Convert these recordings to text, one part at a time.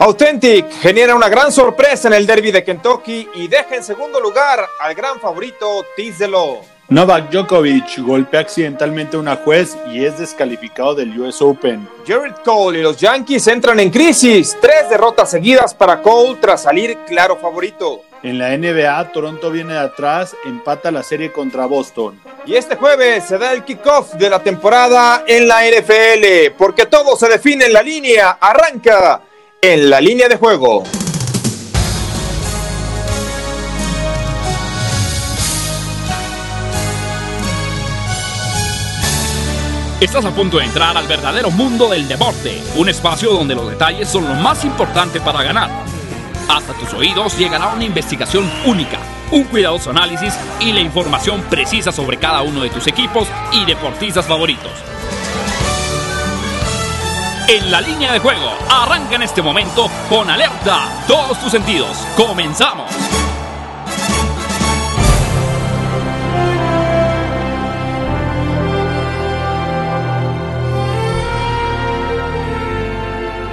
Authentic genera una gran sorpresa en el derby de Kentucky y deja en segundo lugar al gran favorito Tizelo. Novak Djokovic golpea accidentalmente a una juez y es descalificado del US Open. Jared Cole y los Yankees entran en crisis. Tres derrotas seguidas para Cole tras salir claro favorito. En la NBA, Toronto viene de atrás, empata la serie contra Boston. Y este jueves se da el kickoff de la temporada en la NFL, porque todo se define en la línea. Arranca en la línea de juego. Estás a punto de entrar al verdadero mundo del deporte, un espacio donde los detalles son lo más importante para ganar. Hasta tus oídos llegará una investigación única, un cuidadoso análisis y la información precisa sobre cada uno de tus equipos y deportistas favoritos. En la línea de juego, arranca en este momento con alerta todos tus sentidos. Comenzamos.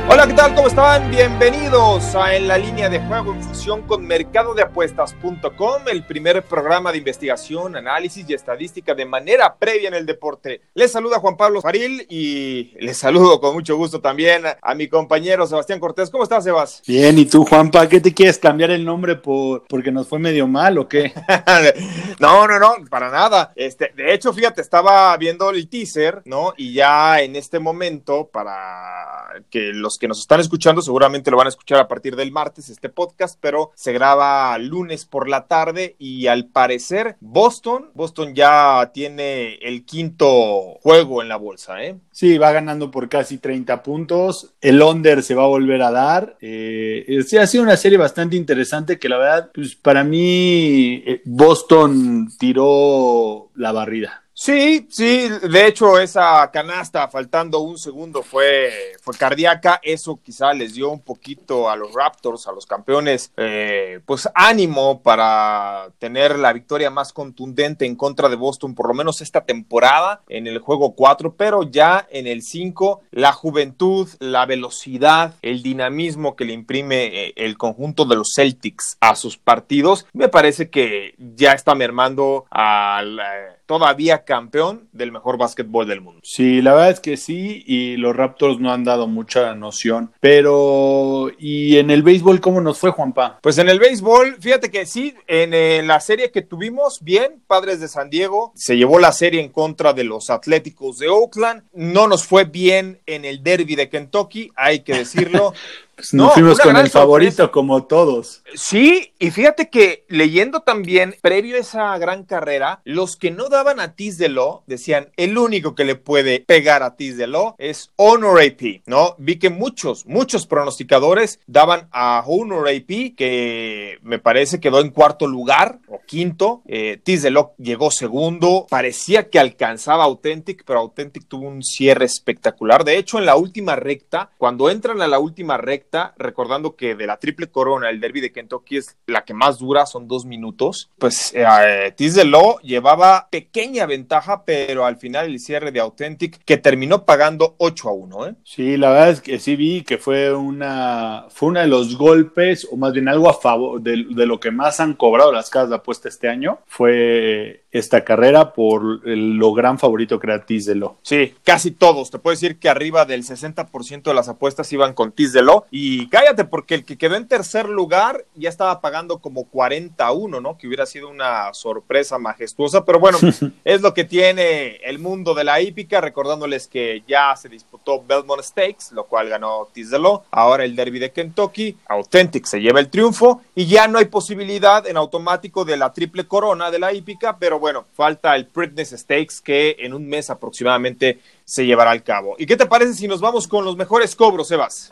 Hola, ¿qué tal? ¿Cómo están? Bienvenidos a En la línea de juego en fusión con mercadodeapuestas.com, el primer programa de investigación, análisis y estadística de manera previa en el deporte. Les saluda Juan Pablo Faril y les saludo con mucho gusto también a mi compañero Sebastián Cortés. ¿Cómo estás, Sebas? Bien, ¿y tú, Juanpa? ¿Qué te quieres cambiar el nombre por porque nos fue medio mal o qué? no, no, no, para nada. Este, de hecho, fíjate, estaba viendo el teaser, ¿no? Y ya en este momento, para que los que nos están escuchando seguramente lo van a escuchar a partir del martes este podcast, pero se graba lunes por la tarde y al parecer Boston, Boston ya tiene el quinto juego en la bolsa, ¿eh? Sí, va ganando por casi 30 puntos. El under se va a volver a dar. Eh, sí, ha sido una serie bastante interesante que la verdad, pues para mí eh, Boston tiró la barrida. Sí, sí, de hecho esa canasta faltando un segundo fue, fue cardíaca, eso quizá les dio un poquito a los Raptors, a los campeones, eh, pues ánimo para tener la victoria más contundente en contra de Boston, por lo menos esta temporada en el juego 4, pero ya en el 5, la juventud, la velocidad, el dinamismo que le imprime eh, el conjunto de los Celtics a sus partidos, me parece que ya está mermando al... Todavía campeón del mejor básquetbol del mundo. Sí, la verdad es que sí, y los Raptors no han dado mucha noción. Pero, ¿y en el béisbol cómo nos fue, Juanpa? Pues en el béisbol, fíjate que sí, en eh, la serie que tuvimos, bien, Padres de San Diego, se llevó la serie en contra de los Atléticos de Oakland. No nos fue bien en el derby de Kentucky, hay que decirlo. Pues nos fuimos con el favorito como todos. Sí, y fíjate que leyendo también, previo a esa gran carrera, los que no daban a Tiz de Lo decían, el único que le puede pegar a Tiz de Lo es Honor AP, ¿no? Vi que muchos, muchos pronosticadores daban a Honor AP, que me parece quedó en cuarto lugar o quinto. Eh, Tiz de Lo llegó segundo, parecía que alcanzaba Authentic, pero Authentic tuvo un cierre espectacular. De hecho, en la última recta, cuando entran a la última recta, recordando que de la triple corona, el derby de Kentucky es la que más dura, son dos minutos, pues eh, Lo llevaba pequeña ventaja, pero al final el cierre de Authentic que terminó pagando 8 a 1. ¿eh? Sí, la verdad es que sí vi que fue una, fue uno de los golpes, o más bien algo a favor de, lo que más han cobrado las casas de apuesta este año, fue esta carrera por lo gran favorito que era Lo. Sí, casi todos, te puedo decir que arriba del 60% de las apuestas iban con Lo y cállate, porque el que quedó en tercer lugar ya estaba pagando como 41, ¿no? Que hubiera sido una sorpresa majestuosa, pero bueno, es lo que tiene el mundo de la hípica, recordándoles que ya se disputó Belmont Stakes, lo cual ganó Tizelo, ahora el Derby de Kentucky, Authentic se lleva el triunfo. Y ya no hay posibilidad en automático de la triple corona de la hípica, pero bueno, falta el Preakness Stakes que en un mes aproximadamente se llevará al cabo. ¿Y qué te parece si nos vamos con los mejores cobros, Sebas?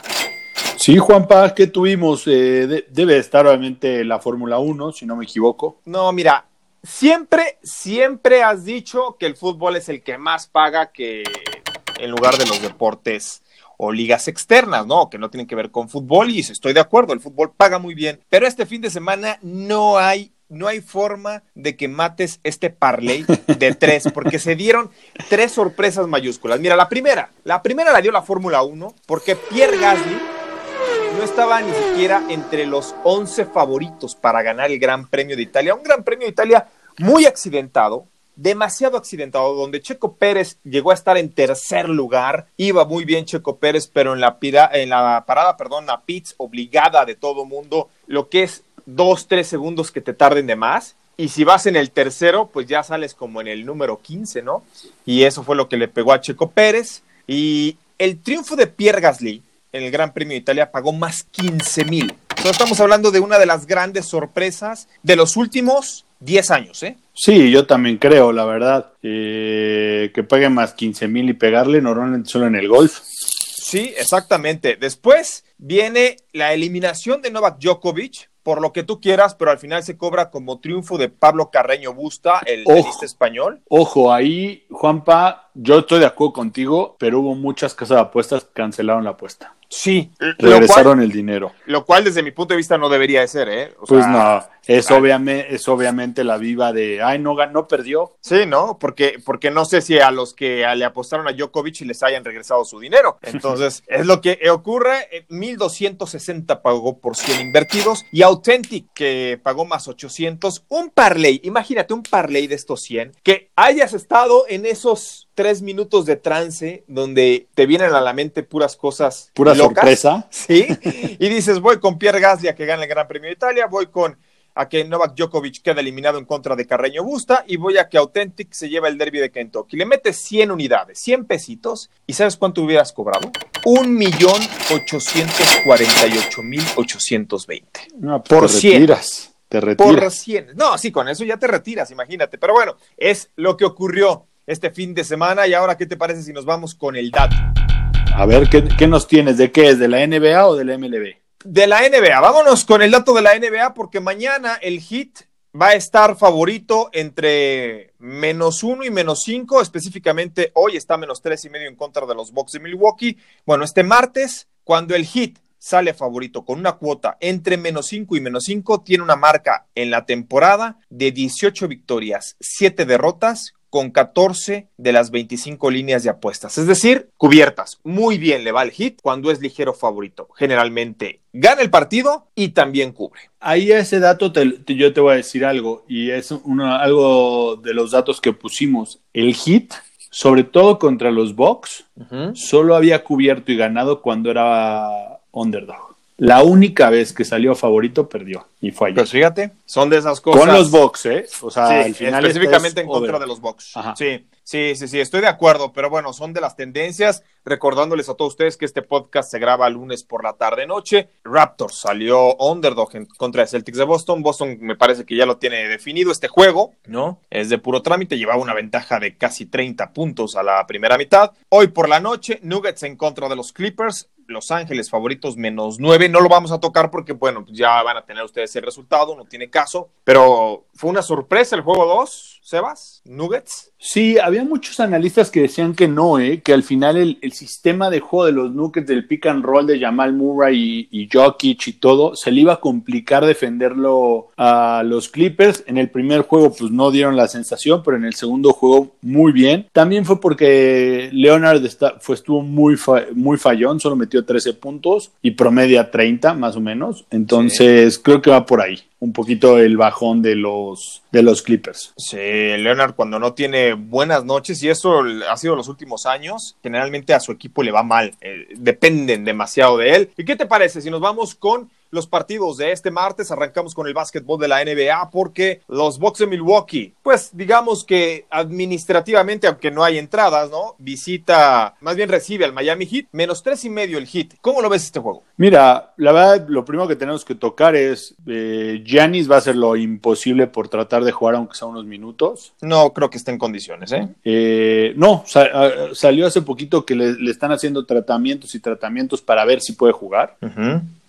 Sí, Juanpa, ¿qué tuvimos? Eh, debe estar obviamente la Fórmula 1, si no me equivoco. No, mira, siempre, siempre has dicho que el fútbol es el que más paga que en lugar de los deportes o ligas externas, ¿no? Que no tienen que ver con fútbol y estoy de acuerdo, el fútbol paga muy bien, pero este fin de semana no hay no hay forma de que mates este parlay de tres, porque se dieron tres sorpresas mayúsculas. Mira, la primera, la primera la dio la Fórmula 1, porque Pierre Gasly no estaba ni siquiera entre los 11 favoritos para ganar el Gran Premio de Italia. Un Gran Premio de Italia muy accidentado, demasiado accidentado, donde Checo Pérez llegó a estar en tercer lugar, iba muy bien Checo Pérez, pero en la, en la parada, perdón, la pits obligada de todo mundo, lo que es dos, tres segundos que te tarden de más, y si vas en el tercero, pues ya sales como en el número 15, ¿no? Y eso fue lo que le pegó a Checo Pérez, y el triunfo de Pierre Gasly en el Gran Premio de Italia pagó más 15 mil. Estamos hablando de una de las grandes sorpresas de los últimos 10 años, ¿eh? Sí, yo también creo, la verdad. Eh, que pague más 15 mil y pegarle normalmente solo en el golf. Sí, exactamente. Después viene la eliminación de Novak Djokovic, por lo que tú quieras, pero al final se cobra como triunfo de Pablo Carreño Busta, el tenista español. Ojo, ahí, Juanpa, yo estoy de acuerdo contigo, pero hubo muchas casas de apuestas que cancelaron la apuesta. Sí. Regresaron el dinero. Lo cual, desde mi punto de vista, no debería de ser, ¿eh? pues no, es, obviamente, es obviamente la viva de, ay, no ganó, perdió. Sí, ¿no? Porque, porque no sé si a los que le apostaron a Djokovic les hayan regresado su dinero. Entonces, es lo que ocurre. 1.260 pagó por 100 invertidos y Authentic, que pagó más 800. Un parlay, imagínate un parlay de estos 100, que hayas estado en esos tres minutos de trance donde te vienen a la mente puras cosas. Pura sorpresa. Sí. Y dices, voy con Pierre Gasly a que gane el Gran Premio de Italia, voy con a que Novak Djokovic quede eliminado en contra de Carreño Busta y voy a que Authentic se lleve el derby de Kentucky. Le metes 100 unidades, 100 pesitos y ¿sabes cuánto hubieras cobrado? Un millón ochocientos cuarenta y ocho mil ochocientos veinte. Pues por Retiras, te retiras. Por 100. No, sí, con eso ya te retiras, imagínate. Pero bueno, es lo que ocurrió este fin de semana. Y ahora, ¿qué te parece si nos vamos con el dato? A ver, ¿qué, nos tienes? ¿De qué es? ¿De la NBA o de la MLB? De la NBA. Vámonos con el dato de la NBA porque mañana el Heat va a estar favorito entre menos uno y menos cinco. Específicamente hoy está menos tres y medio en contra de los Bucks de Milwaukee. Bueno, este martes, cuando el Heat sale favorito con una cuota entre menos 5 y menos 5, tiene una marca en la temporada de 18 victorias, 7 derrotas, con 14 de las 25 líneas de apuestas. Es decir, cubiertas. Muy bien le va el hit cuando es ligero favorito. Generalmente gana el partido y también cubre. Ahí ese dato yo te voy a decir algo y es algo de los datos que pusimos. El hit, sobre todo contra los Bucks, solo había cubierto y ganado cuando era underdog. La única vez que salió favorito perdió y fue allí. Pues fíjate, son de esas cosas. Con los Bucks, ¿eh? O sea, al final específicamente en contra de los Bucks. Sí, sí, sí, sí, estoy de acuerdo, pero bueno, son de las tendencias. Recordándoles a todos ustedes que este podcast se graba lunes por la tarde noche. Raptors salió underdog en contra de Celtics de Boston. Boston me parece que ya lo tiene definido este juego, ¿no? Es de puro trámite, llevaba una ventaja de casi 30 puntos a la primera mitad. Hoy por la noche, Nuggets en contra de los Clippers. Los Ángeles favoritos menos nueve. No lo vamos a tocar porque, bueno, ya van a tener ustedes el resultado, no tiene caso. Pero fue una sorpresa el juego 2, Sebas, Nuggets. Sí, había muchos analistas que decían que no, ¿eh? que al final el, sistema de juego de los Nuggets, del pick and roll de Jamal Murray y, y Jokic y todo, se le iba a complicar defenderlo a los Clippers. En el primer juego, pues no dieron la sensación, pero en el segundo juego, muy bien. También fue porque Leonard fue, estuvo muy, muy fallón, solo metió 13 puntos y promedia 30 más o menos. Entonces, creo que va por ahí un poquito el bajón de los, de los Clippers. Sí, Leonard cuando no tiene buenas noches y eso ha sido los últimos años, generalmente a su equipo le va mal, eh, dependen demasiado de él. ¿Y qué te parece si nos vamos con los partidos de este martes. Arrancamos con el básquetbol de la NBA porque los Bucks de Milwaukee, pues digamos que administrativamente, aunque no hay entradas, ¿no? Visita, más bien recibe al Miami Heat, menos tres y medio el Heat. ¿Cómo lo ves este juego? Mira, la verdad, lo primero que tenemos que tocar es eh, Giannis va a hacer lo imposible por tratar de jugar aunque sea unos minutos. No creo que esté en condiciones, ¿eh? eh no, salió hace poquito que le, están haciendo tratamientos y tratamientos para ver si puede jugar.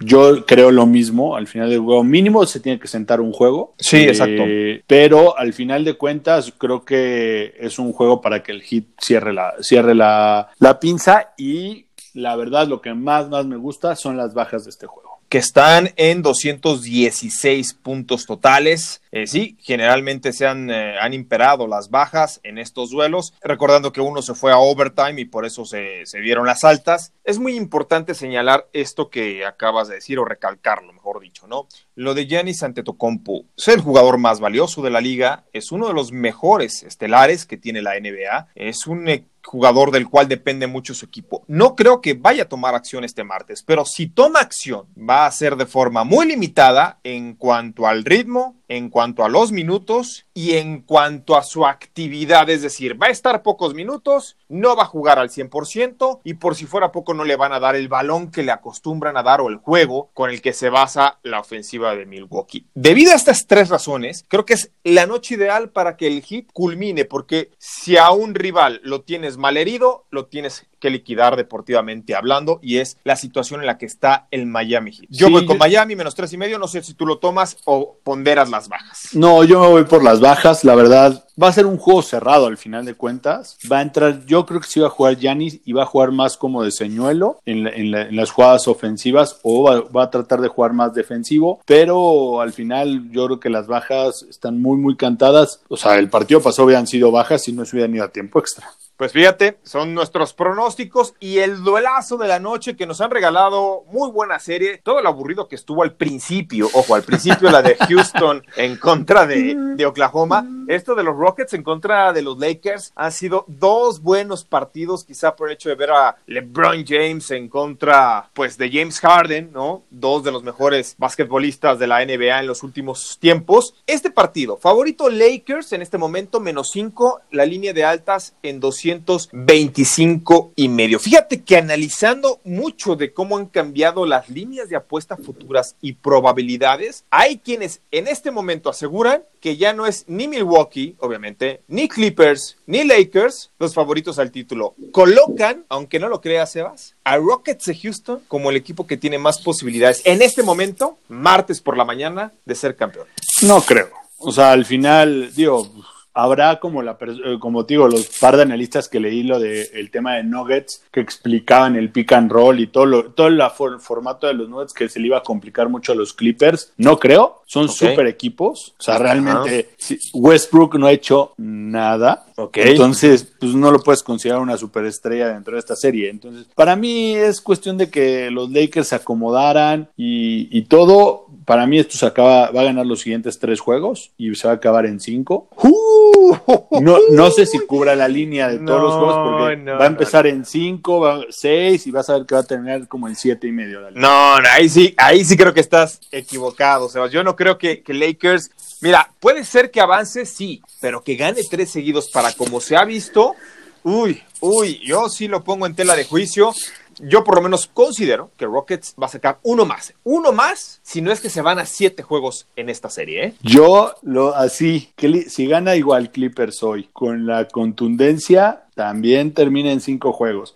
Yo creo lo mismo, al final del juego mínimo se tiene que sentar un juego. Sí, exacto. Eh, pero al final de cuentas creo que es un juego para que el hit cierre la, cierre la, la pinza y la verdad lo que más, más me gusta son las bajas de este juego. Que están en 216 puntos totales. Eh, sí, generalmente se han, eh, han, imperado las bajas en estos duelos, recordando que uno se fue a overtime y por eso se, se dieron las altas. Es muy importante señalar esto que acabas de decir o recalcarlo, mejor dicho, ¿no? Lo de Giannis Antetokounmpo, es el jugador más valioso de la liga, es uno de los mejores estelares que tiene la NBA, es un jugador del cual depende mucho su equipo. No creo que vaya a tomar acción este martes, pero si toma acción, va a ser de forma muy limitada en cuanto al ritmo, en cuanto a los minutos y en cuanto a su actividad. Es decir, va a estar pocos minutos, no va a jugar al 100% y por si fuera poco no le van a dar el balón que le acostumbran a dar o el juego con el que se basa la ofensiva de Milwaukee. Debido a estas tres razones, creo que es la noche ideal para que el hit culmine, porque si a un rival lo tienes mal herido, lo tienes que liquidar deportivamente hablando y es la situación en la que está el Miami Heat. Yo voy con Miami menos tres y medio, no sé si tú lo tomas o ponderas las bajas. No, yo me voy por las bajas, la verdad. Va a ser un juego cerrado al final de cuentas. Va a entrar, yo creo que sí va a jugar Yanis y va a jugar más como de señuelo en, las jugadas ofensivas o va, va, a tratar de jugar más defensivo, pero al final yo creo que las bajas están muy, muy cantadas. O sea, el partido pasado habían sido bajas y no se hubieran ido a tiempo extra. Pues fíjate, son nuestros pronósticos y el duelazo de la noche que nos han regalado muy buena serie. Todo lo aburrido que estuvo al principio, ojo, al principio la de Houston en contra de, de, Oklahoma. Esto de los Rockets en contra de los Lakers han sido dos buenos partidos, quizá por el hecho de ver a LeBron James en contra, pues, de James Harden, ¿no? Dos de los mejores basquetbolistas de la NBA en los últimos tiempos. Este partido, favorito Lakers en este momento, menos cinco, la línea de altas en 200 225 y medio. Fíjate que analizando mucho de cómo han cambiado las líneas de apuesta futuras y probabilidades, hay quienes en este momento aseguran que ya no es ni Milwaukee, obviamente, ni Clippers, ni Lakers los favoritos al título. Colocan, aunque no lo creas, Sebas, a Rockets de Houston como el equipo que tiene más posibilidades en este momento, martes por la mañana, de ser campeón. No creo. O sea, al final, digo, habrá como la eh, como digo los par de analistas que leí lo de el tema de Nuggets que explicaban el pick and roll y todo lo, todo el formato de los Nuggets que se le iba a complicar mucho a los Clippers. No creo son super equipos. O sea realmente Westbrook no ha hecho nada entonces pues no lo puedes considerar una superestrella dentro de esta serie. Entonces para mí es cuestión de que los Lakers se acomodaran y, y todo para mí esto se acaba va a ganar los siguientes tres juegos y se va a acabar en cinco no, no sé si cubra la línea de todos los juegos porque va a empezar en 5, 6 y vas a ver que va a terminar como en 7 y medio. No, no, ahí sí, ahí sí creo que estás equivocado, Sebas. Yo no creo que, que Lakers, mira, puede ser que avance, sí, pero que gane tres seguidos para como se ha visto, uy, uy, yo sí lo pongo en tela de juicio yo por lo menos considero que Rockets va a sacar uno más. Uno más, si no es que se van a siete juegos en esta serie. ¿eh? Yo lo así, que si gana igual Clippers hoy, con la contundencia, también termina en cinco juegos.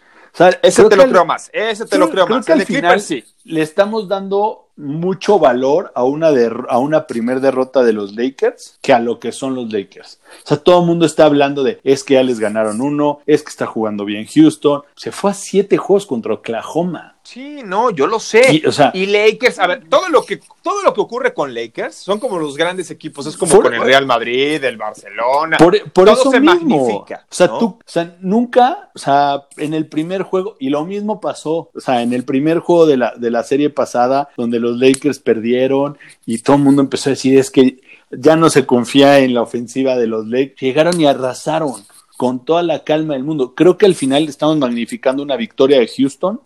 ese te lo creo más, ese te lo creo, más. Que al final sí. le estamos dando mucho valor a una, a una primer derrota de los Lakers que a lo que son los Lakers. O sea, todo el mundo está hablando de es que ya les ganaron uno, es que está jugando bien Houston. Se fue a siete juegos contra Oklahoma. Sí, no, yo lo sé. Y, Lakers, a ver, todo lo que todo lo que ocurre con Lakers son como los grandes equipos, es como con el Real Madrid, el Barcelona. Por, eso se magnifica. O sea, tú, o sea, nunca, o sea, en el primer juego y lo mismo pasó, o sea, en el primer juego de la de la serie pasada donde los Lakers perdieron y todo el mundo empezó a decir es que ya no se confía en la ofensiva de los Lakers. Llegaron y arrasaron con toda la calma del mundo. Creo que al final estamos magnificando una victoria de Houston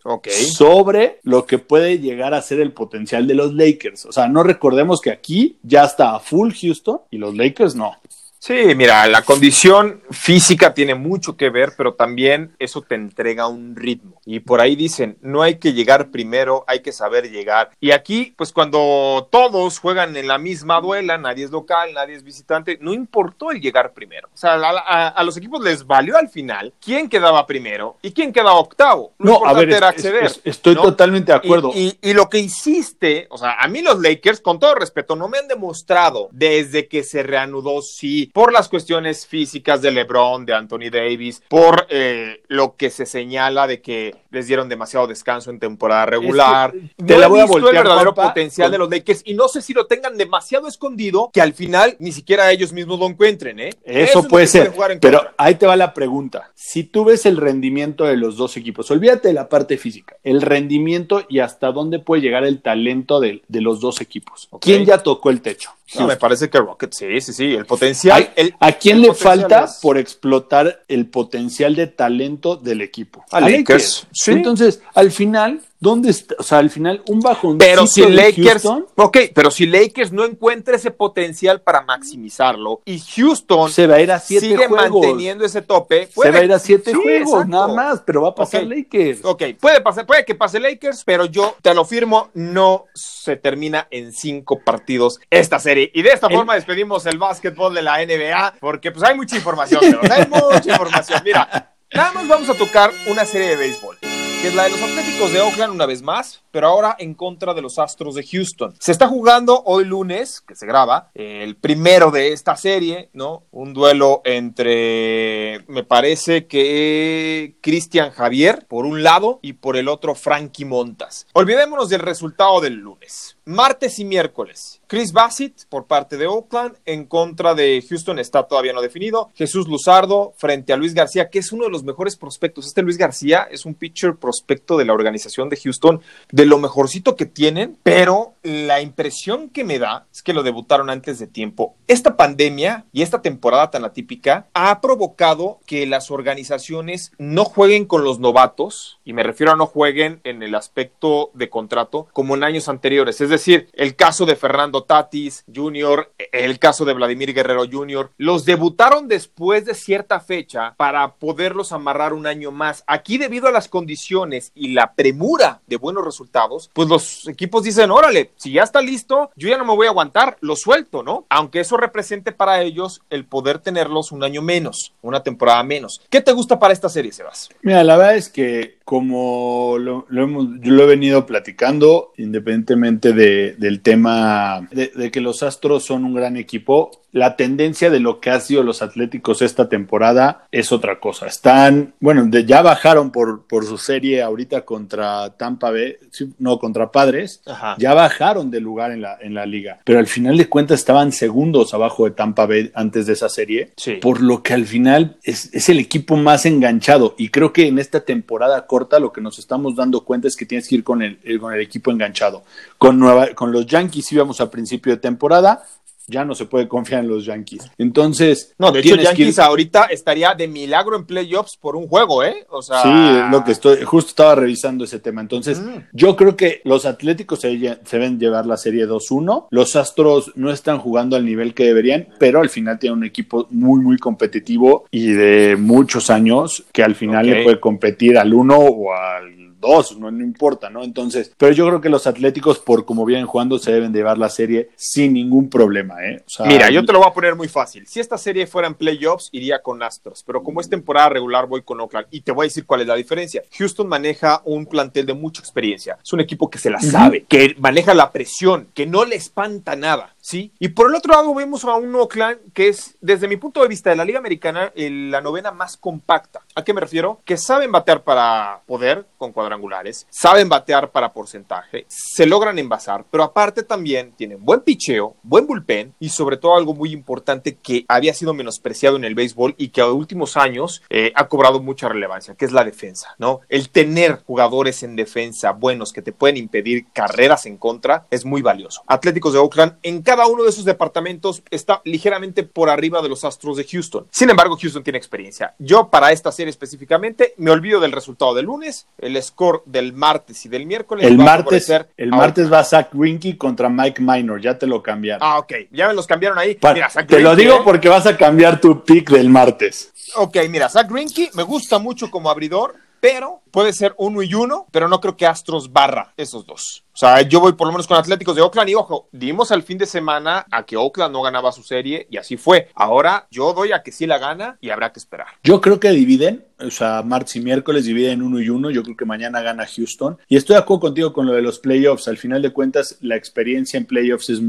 sobre lo que puede llegar a ser el potencial de los Lakers. O sea, no recordemos que aquí ya está a full Houston y los Lakers no. Sí, mira, la condición física tiene mucho que ver, pero también eso te entrega un ritmo. Y por ahí dicen, no hay que llegar primero, hay que saber llegar. Y aquí, pues cuando todos juegan en la misma duela, nadie es local, nadie es visitante, no importó el llegar primero. O sea, a, los equipos les valió al final quién quedaba primero y quién quedaba octavo. no, a ver, era acceder. estoy totalmente de acuerdo. Y, y lo que hiciste, o sea, a mí los Lakers, con todo respeto, no me han demostrado desde que se reanudó, sí, por las cuestiones físicas de LeBron, de Anthony Davis, por eh, lo que se señala de que les dieron demasiado descanso en temporada regular. te la voy a visto el voltear, verdadero potencial con- de los Lakers y no sé si lo tengan demasiado escondido que al final ni siquiera ellos mismos lo encuentren, ¿eh? Eso, puede ser, pero contra. ahí te va la pregunta. Si tú ves el rendimiento de los dos equipos, olvídate de la parte física, el rendimiento y hasta dónde puede llegar el talento de, de los dos equipos. ¿Quién ya tocó el techo? No, me parece que Rockets, sí, sí, sí, el potencial. El- ¿A quién le falta es- por explotar el potencial de talento del equipo? A Lakers, sí. Entonces, al final, ¿dónde está? O sea, al final, un bajón. Pero si Lakers, Houston ok, pero si Lakers no encuentra ese potencial para maximizarlo y Houston se va a ir a siete sigue juegos. manteniendo ese tope, se va a ir a siete Sí, juegos, exacto. nada más, pero va a pasar. Lakers. Ok, puede pasar, puede que pase Lakers, pero yo te lo firmo, no se termina en cinco partidos esta serie. Y de esta El- forma despedimos el básquetbol de la NBA, porque pues hay mucha información, pero hay mucha información. Mira, nada más vamos a tocar una serie de béisbol. Que es la de los Atléticos de Oakland una vez más, pero ahora en contra de los Astros de Houston. Se está jugando hoy lunes, que se graba, el primero de esta serie, ¿no? Un duelo entre, me parece que Cristian Javier por un lado y por el otro Frankie Montas. Olvidémonos del resultado del lunes. Martes y miércoles. Chris Bassett por parte de Oakland en contra de Houston está todavía no definido. Jesús Luzardo frente a Luis García, que es uno de los mejores prospectos. Este Luis García es un pitcher prospecto de la organización de Houston, de lo mejorcito que tienen, pero la impresión que me da es que lo debutaron antes de tiempo. Esta pandemia y esta temporada tan atípica ha provocado que las organizaciones no jueguen con los novatos, y me refiero a no jueguen en el aspecto de contrato como en años anteriores. Es decir, el caso de Fernando Tatis Jr., el caso de Vladimir Guerrero Jr., los debutaron después de cierta fecha para poderlos amarrar un año más. Aquí, debido a las condiciones y la premura de buenos resultados, pues los equipos dicen, órale, si ya está listo, yo ya no me voy a aguantar, lo suelto, ¿no? Aunque eso represente para ellos el poder tenerlos un año menos, una temporada menos. ¿Qué te gusta para esta serie, Sebas? Mira, la verdad es que como lo, hemos, he venido platicando, independientemente de, del tema de, que los Astros son un gran equipo, la tendencia de lo que ha sido los Atléticos esta temporada es otra cosa. Están, bueno, de- ya bajaron por, por su serie ahorita contra Tampa Bay, no, contra Padres, Ajá. ya bajaron de lugar en la, en la liga, pero al final de cuentas estaban segundos abajo de Tampa Bay antes de esa serie, Sí. por lo que al final es, es el equipo más enganchado y creo que en esta temporada corta lo que nos estamos dando cuenta es que tienes que ir con el, el- con el equipo enganchado. Con, Nueva, con los Yankees íbamos a principio de temporada, ya no se puede confiar en los Yankees. Entonces, No, de hecho, que Yankees ahorita estaría de milagro en playoffs por un juego, ¿eh? O sea. Sí, lo que estoy, justo estaba revisando ese tema. Entonces, Mm. yo creo que los Atléticos se, se deben llevar la serie 2-1. Los Astros no están jugando al nivel que deberían, pero al final tienen un equipo muy, muy competitivo y de muchos años que al final le puede competir al 1 o al 2, no, no importa, ¿no? Entonces, pero yo creo que los Atléticos, por como vienen jugando, se deben llevar la serie sin ningún problema, ¿eh? O sea, Mira, yo te lo voy a poner muy fácil. Si esta serie fuera en playoffs, iría con Astros, pero como es temporada regular, voy con Oakland. Y te voy a decir cuál es la diferencia. Houston maneja un plantel de mucha experiencia. Es un equipo que se la sabe, que maneja la presión, que no le espanta nada, ¿sí? Y por el otro lado, vemos a un Oakland que es, desde mi punto de vista de la Liga Americana, el- la novena más compacta. ¿A qué me refiero? Que saben batear para poder con cuadrangulares, saben batear para porcentaje, se logran envasar, pero aparte también tienen buen picheo, buen bullpen y sobre todo algo muy importante que había sido menospreciado en el béisbol y que a últimos años eh, ha cobrado mucha relevancia, que es la defensa, ¿no? El tener jugadores en defensa buenos que te pueden impedir carreras en contra es muy valioso. Atléticos de Oakland en cada uno de esos departamentos está ligeramente por arriba de los Astros de Houston. Sin embargo, Houston tiene experiencia. Yo para esta serie específicamente me olvido del resultado del lunes, el score del martes y del miércoles. el martes, el martes va Zach Winky contra Mike Minor, ya te lo cambiaron. Ah, ok. Ya me los cambiaron ahí. Pa- Mira, Zach te lo Greinke, digo ¿eh? porque vas a cambiar tu pick del martes. Ok, mira, Zach Greinke me gusta mucho como abridor, pero puede ser uno y uno, pero no creo que Astros barra esos dos. O sea, yo voy por lo menos con Atléticos de Oakland y ojo, dimos al fin de semana a que Oakland no ganaba su serie y así fue. Ahora yo doy a que sí la gana y habrá que esperar. Yo creo que dividen, o sea, martes y miércoles dividen uno y uno. Yo creo que mañana gana Houston. Y estoy de acuerdo contigo con lo de los playoffs. Al final de cuentas, la experiencia en playoffs es,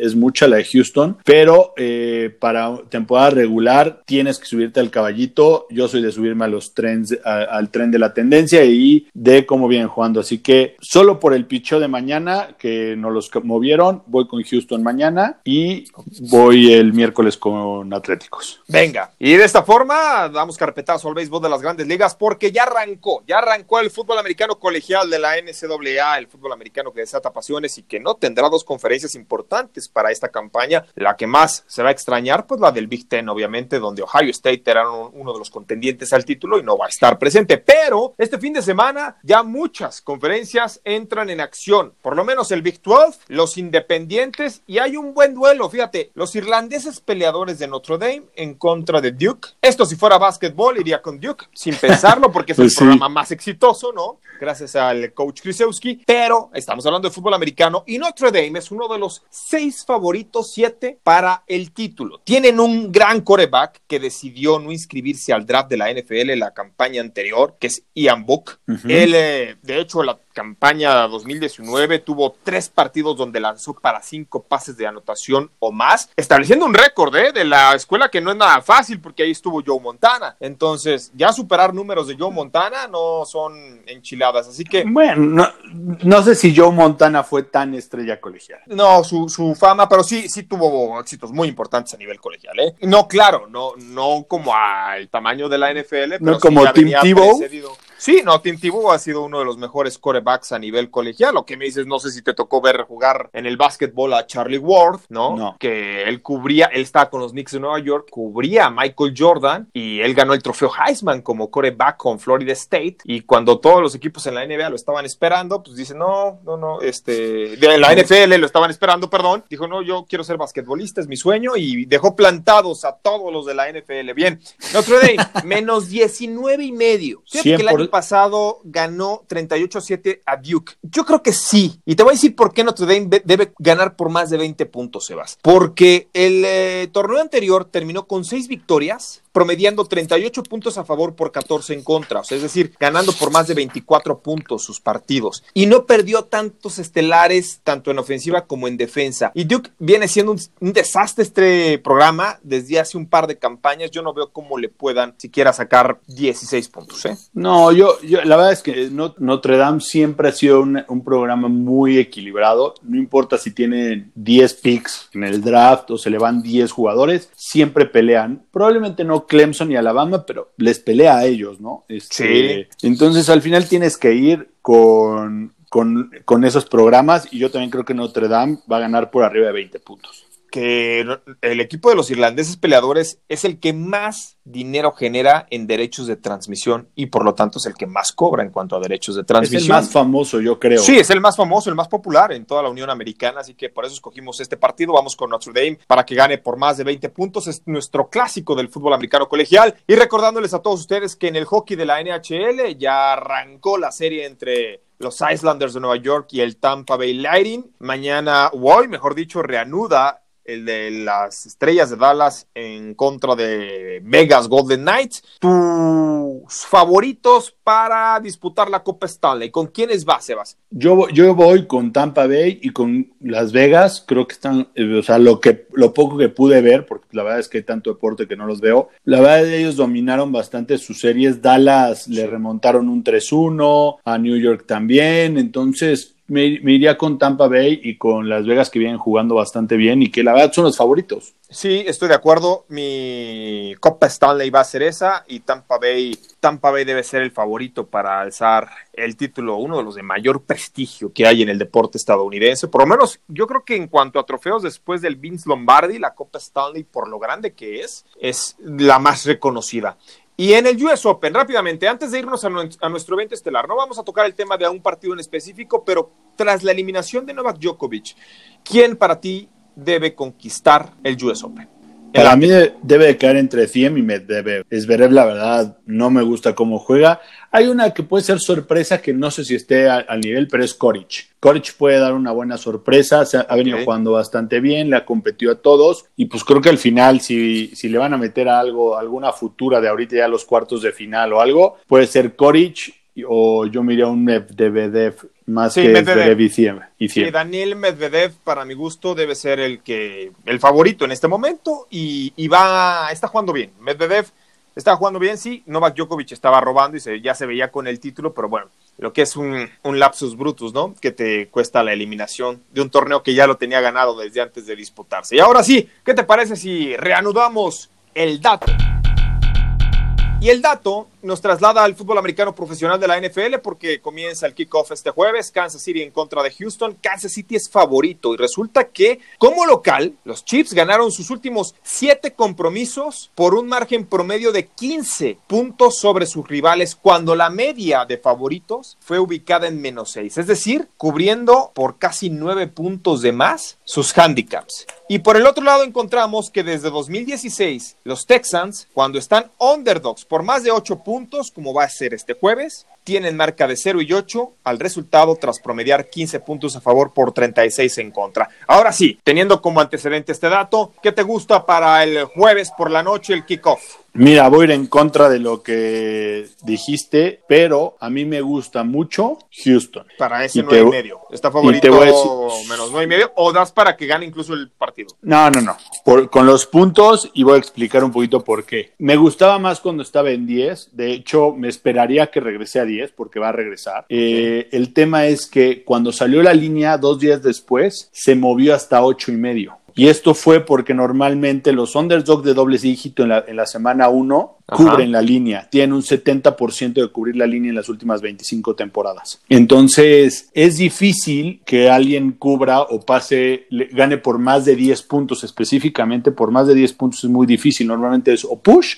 es mucha la de Houston, pero eh, para temporada regular tienes que subirte al caballito. Yo soy de subirme a los trends, al tren de la tendencia y de cómo vienen jugando. Así que solo por el picho de mañana que nos los movieron, voy con Houston mañana y voy el miércoles con Atléticos. Venga, y de esta forma damos carpetazo al béisbol de las grandes ligas porque ya arrancó, ya arrancó el fútbol americano colegial de la NCAA, el fútbol americano que desata pasiones y que no tendrá dos conferencias importantes para esta campaña. La que más se va a extrañar, pues la del Big Ten, obviamente, donde Ohio State era uno de los contendientes al título y no va a estar presente. Pero este fin de semana ya muchas conferencias entran en acción, por lo menos el Big 12, los independientes y hay un buen duelo, fíjate, los irlandeses peleadores de Notre Dame en contra de Duke. Esto si fuera básquetbol iría con Duke, sin pensarlo, porque es el pues programa más exitoso, ¿no? Gracias al coach Krzyzewski, pero estamos hablando de fútbol americano y Notre Dame es uno de los seis favoritos, siete para el título. Tienen un gran coreback que decidió no inscribirse al draft de la NFL en la campaña anterior, que es Ian Book. Él, eh, de hecho, la campaña 2019 tuvo tres partidos donde lanzó para cinco pases de anotación o más, estableciendo un récord ¿eh? de la escuela que no es nada fácil porque ahí estuvo Joe Montana. Entonces, ya superar números de Joe Montana no son enchiladas. Así que. Bueno, no, sé si Joe Montana fue tan estrella colegial. No, su, su, fama, pero sí, sí tuvo éxitos muy importantes a nivel colegial. ¿eh? No, claro, no, no como al tamaño de la NFL, pero no como Tim Tebow. Sí, no, Tim Tebow ha sido uno de los mejores corebacks a nivel colegial. Lo que me dices, no sé si te tocó ver jugar en el básquetbol a Charlie Ward, ¿no? no. Que él cubría, él estaba con los Knicks de Nueva York, cubría a Michael Jordan y él ganó el trofeo Heisman como coreback con Florida State. Y cuando todos los equipos en la NBA lo estaban esperando, pues dice, no, no, no, este, de la NFL lo estaban esperando, perdón. Dijo, no, yo quiero ser basquetbolista, es mi sueño. Y dejó plantados a todos los de la NFL. Bien, Notre Dame, menos 19 y medio. Que el pasado ganó 38-7 a Duke. Yo creo que sí. Y te voy a decir por qué Notre Dame debe ganar por más de 20 puntos, Sebas. Porque el eh, torneo anterior terminó con 6 victorias, promediando 38 puntos a favor por 14 en contra, o sea, es decir, ganando por más de 24 puntos sus partidos. Y no perdió tantos estelares, tanto en ofensiva como en defensa. Y Duke viene siendo un, desastre este programa desde hace un par de campañas. Yo no veo cómo le puedan siquiera sacar 16 puntos. ¿eh? No, yo, yo, la verdad es que Notre Dame siempre ha sido un, un programa muy equilibrado. No importa si tienen 10 picks en el draft o se le van 10 jugadores, siempre pelean. Probablemente no Clemson y Alabama, pero les pelea a ellos, ¿no? Este, sí. Entonces al final tienes que ir con, con, con esos programas y yo también creo que Notre Dame va a ganar por arriba de 20 puntos que el equipo de los irlandeses peleadores es el que más dinero genera en derechos de transmisión y por lo tanto es el que más cobra en cuanto a derechos de transmisión. Es el más famoso, yo creo. Sí, es el más famoso, el más popular en toda la Unión Americana, así que por eso escogimos este partido. Vamos con Notre Dame para que gane por más de 20 puntos. Es nuestro clásico del fútbol americano colegial. Y recordándoles a todos ustedes que en el hockey de la NHL ya arrancó la serie entre los Islanders de Nueva York y el Tampa Bay Lightning. Mañana, o hoy, mejor dicho, reanuda el de las estrellas de Dallas en contra de Vegas Golden Knights. Tus favoritos para disputar la Copa Stanley, ¿con quiénes vas, Sebas? Yo, yo voy con Tampa Bay y con Las Vegas. Creo que están, eh, o sea, lo, que, lo poco que pude ver, porque la verdad es que hay tanto deporte que no los veo. La verdad, ellos dominaron bastante sus series. Dallas le remontaron un 3-1, a New York también. Entonces, me, iría con Tampa Bay y con Las Vegas que vienen jugando bastante bien y que la verdad son los favoritos. Sí, estoy de acuerdo. Mi Copa Stanley va a ser esa y Tampa Bay, Tampa Bay debe ser el favorito para alzar el título, uno de los de mayor prestigio que hay en el deporte estadounidense. Por lo menos yo creo que en cuanto a trofeos después del Vince Lombardi, la Copa Stanley, por lo grande que es, es la más reconocida. Y en el US Open, rápidamente, antes de irnos a, nuestro evento estelar, no vamos a tocar el tema de un partido en específico, pero tras la eliminación de Novak Djokovic, ¿quién para ti debe conquistar el US Open? Para mí debe de caer entre Thiem y Medvedev. Esverev, la verdad, no me gusta cómo juega. Hay una que puede ser sorpresa que no sé si esté al nivel, pero es Koric. Koric puede dar una buena sorpresa, se ha, venido jugando bastante bien, le ha competido a todos y pues creo que al final si, si le van a meter algo, alguna futura de ahorita ya los cuartos de final o algo, puede ser Koric o yo miré un Medvedev más que Medvedev y Sí, Daniel Medvedev para mi gusto debe ser el que el favorito en este momento y, y va está jugando bien. Medvedev está jugando bien, sí. Novak Djokovic estaba robando y se, ya se veía con el título, pero bueno, lo que es un, un, lapsus brutus, ¿no? Que te cuesta la eliminación de un torneo que ya lo tenía ganado desde antes de disputarse. Y ahora sí, ¿qué te parece si reanudamos el dato? Y el dato nos traslada al fútbol americano profesional de la NFL porque comienza el kickoff este jueves, Kansas City en contra de Houston. Kansas City es favorito y resulta que como local los Chiefs ganaron sus últimos siete compromisos por un margen promedio de 15 puntos sobre sus rivales cuando la media de favoritos fue ubicada en menos 6, es decir, cubriendo por casi nueve puntos de más sus handicaps. Y por el otro lado encontramos que desde 2016 los Texans, cuando están underdogs por más de 8 puntos, como va a ser este jueves, tienen marca de 0 y 8 al resultado tras promediar 15 puntos a favor por 36 en contra. Ahora sí, teniendo como antecedente este dato, ¿qué te gusta para el jueves por la noche el kickoff? Mira, voy a ir en contra de lo que dijiste, pero a mí me gusta mucho Houston. Para ese 9 y medio. ¿Está favorito menos 9 y medio o das para que gane incluso el partido? No, no, no. con los puntos y voy a explicar un poquito por qué. Me gustaba más cuando estaba en 10. De hecho, me esperaría que regrese a 10 porque va a regresar. Eh, el tema es que cuando salió la línea dos días después, se movió hasta 8 y medio. Y esto fue porque normalmente los underdogs de doble dígito en la, en la semana 1 cubren la línea, tienen un 70% de cubrir la línea en las últimas 25 temporadas. Entonces, es difícil que alguien cubra o pase, gane por más de 10 puntos específicamente, por más de 10 puntos es muy difícil, normalmente es o push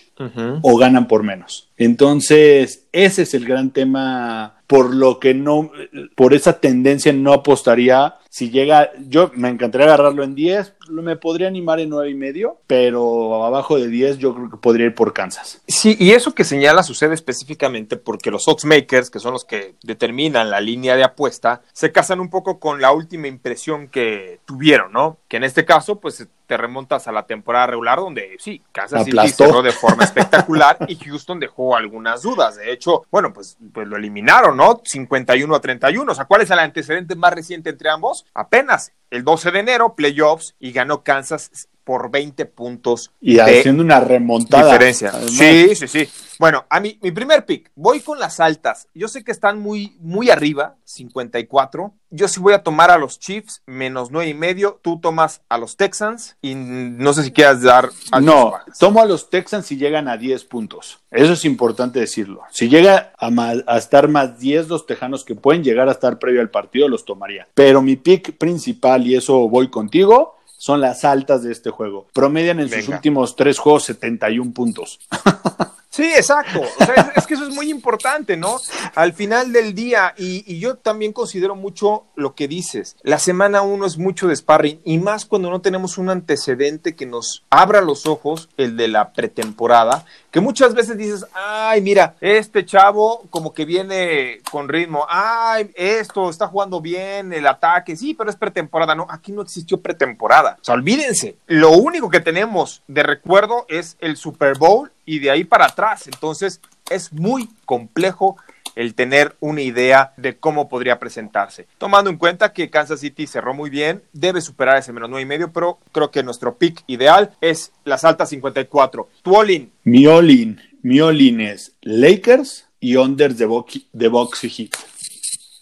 o ganan por menos. Entonces, ese es el gran tema por lo que no, por esa tendencia no apostaría. Si llega, yo me encantaría agarrarlo en 10, me podría animar en 9 y medio, pero abajo de 10 yo creo que podría ir por Kansas. Sí, y eso que señala sucede específicamente porque los oddsmakers, que son los que determinan la línea de apuesta, se casan un poco con la última impresión que tuvieron, ¿no? Que en este caso, pues te remontas a la temporada regular donde sí, Kansas City cerró de forma espectacular y Houston dejó algunas dudas. De hecho, bueno, pues, pues lo eliminaron, ¿no? 51 a 31. O sea, ¿cuál es el antecedente más reciente entre ambos? Apenas el 12 de enero, playoffs, y ganó Kansas por 20 puntos. Y haciendo una remontada. Diferencia. Sí, sí, sí. Bueno, a mí, mi primer pick, voy con las altas. Yo sé que están muy, muy arriba, 54. Yo sí voy a tomar a los Chiefs, menos nueve y medio. Tú tomas a los Texans y no sé si quieras dar. No, tomo a los Texans si llegan a 10 puntos. Eso es importante decirlo. Si llega a, a estar más 10 los Tejanos que pueden llegar a estar previo al partido, los tomaría. Pero mi pick principal, y eso voy contigo, son las altas de este juego. Promedian en sus últimos tres juegos 71 puntos. Sí, exacto. O sea, es, que eso es muy importante, ¿no? Al final del día, y, yo también considero mucho lo que dices, la semana uno es mucho de sparring, y más cuando no tenemos un antecedente que nos abra los ojos, el de la pretemporada, que muchas veces dices, ay, mira, este chavo como que viene con ritmo, ay, esto está jugando bien, el ataque, sí, pero es pretemporada, no, aquí no existió pretemporada. O sea, olvídense, lo único que tenemos de recuerdo es el Super Bowl y de ahí para atrás. Entonces es muy complejo el tener una idea de cómo podría presentarse. Tomando en cuenta que Kansas City cerró muy bien, debe superar ese menos nueve y medio, pero creo que nuestro pick ideal es las altas 54. Tu all-in. Mi all-in, mi all-in es Lakers y under de, de Box Heat.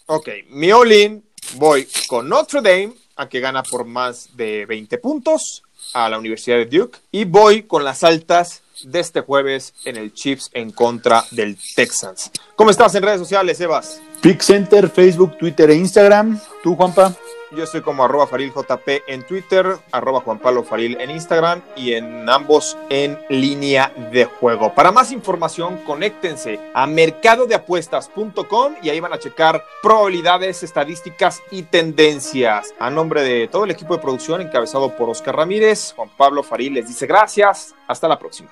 Ok, mi all-in voy con Notre Dame a que gana por más de 20 puntos a la Universidad de Duke y voy con las altas de este jueves en el Chiefs en contra del Texans. ¿Cómo estás en redes sociales, Evas? Pick Center, Facebook, Twitter e Instagram. ¿Tú, Juanpa? Yo estoy como arroba FarilJP en Twitter, arroba Juan Pablo Faril en Instagram y en ambos en línea de juego. Para más información, conéctense a mercadodeapuestas.com y ahí van a checar probabilidades, estadísticas y tendencias. A nombre de todo el equipo de producción encabezado por Oscar Ramírez, Juan Pablo Faril les dice gracias. Hasta la próxima.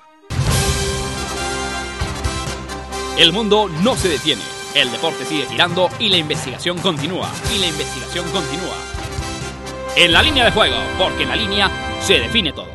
El mundo no se detiene. El deporte sigue girando y la investigación continúa. Y la investigación continúa. En la línea de juego, porque en la línea se define todo.